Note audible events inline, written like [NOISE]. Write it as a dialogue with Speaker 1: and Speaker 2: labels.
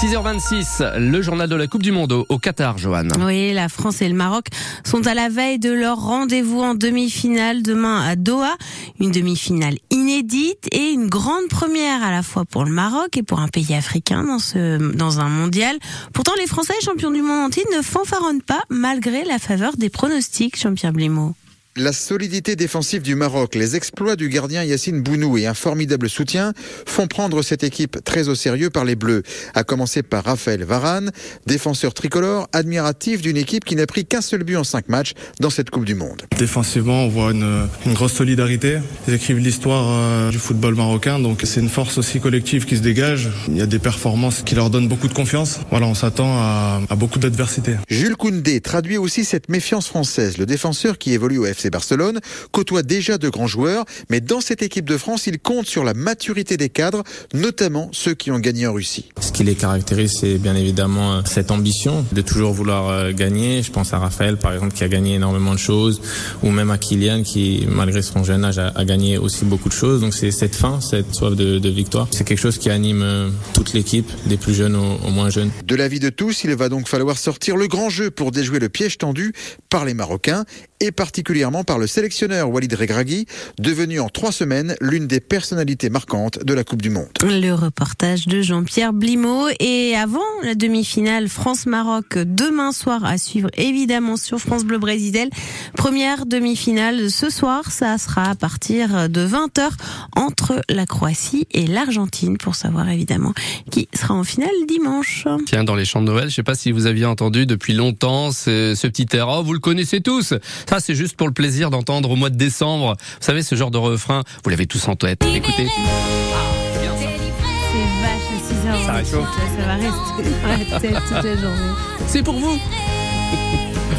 Speaker 1: 6h26, le journal de la Coupe du Monde au, Qatar, Johan.
Speaker 2: Oui, la France et le Maroc sont à la veille de leur rendez-vous en demi-finale demain à Doha. Une demi-finale inédite et une grande première à la fois pour le Maroc et pour un pays africain dans ce, dans un mondial. Pourtant, les Français, champions du monde entier, ne fanfaronnent pas malgré la faveur des pronostics, Jean-Pierre.
Speaker 3: La solidité défensive du Maroc, les exploits du gardien Yacine Bounou et un formidable soutien font prendre cette équipe très au sérieux par les Bleus. À commencer par Raphaël Varane, défenseur tricolore, admiratif d'une équipe qui n'a pris qu'un seul but en cinq matchs dans cette Coupe du Monde.
Speaker 4: Défensivement, on voit une, une grosse solidarité. Ils écrivent l'histoire euh, du football marocain, donc c'est une force aussi collective qui se dégage. Il y a des performances qui leur donnent beaucoup de confiance. Voilà, on s'attend à, à beaucoup d'adversité.
Speaker 3: Jules Koundé traduit aussi cette méfiance française. Le défenseur qui évolue au FC Barcelone côtoie déjà de grands joueurs, mais dans cette équipe de France, il compte sur la maturité des cadres, notamment ceux qui ont gagné en Russie.
Speaker 5: Ce qui les caractérise, c'est bien évidemment euh, cette ambition de toujours vouloir euh, gagner. Je pense à Raphaël, par exemple, qui a gagné énormément de choses, ou même à Kylian, qui, malgré son jeune âge, a, gagné aussi beaucoup de choses. Donc c'est cette faim, cette soif de, de victoire. C'est quelque chose qui anime euh, toute l'équipe, des plus jeunes aux, aux moins jeunes.
Speaker 3: De l'avis de tous, il va donc falloir sortir le grand jeu pour déjouer le piège tendu par les Marocains et particulièrement par le sélectionneur Walid Regragui, devenu en trois semaines l'une des personnalités marquantes de la Coupe du Monde.
Speaker 2: Le reportage de Jean-Pierre Blimaud. Et avant la demi-finale France-Maroc, demain soir à suivre évidemment sur France Bleu Brésil. Première demi-finale ce soir, ça sera à partir de 20h entre la Croatie et l'Argentine pour savoir évidemment qui sera en finale dimanche.
Speaker 1: Tiens, dans les chants de Noël, je sais pas si vous aviez entendu depuis longtemps ce, ce petit air. Oh, vous le connaissez tous. Ça, c'est juste pour le plaisir d'entendre au mois de décembre. Vous savez, ce genre de refrain, vous l'avez tous en tête. Écoutez.
Speaker 2: C'est vache à 6h.
Speaker 1: Ça réchauffe.
Speaker 2: Ça va rester dans la tête toute la journée.
Speaker 1: C'est pour vous. [LAUGHS]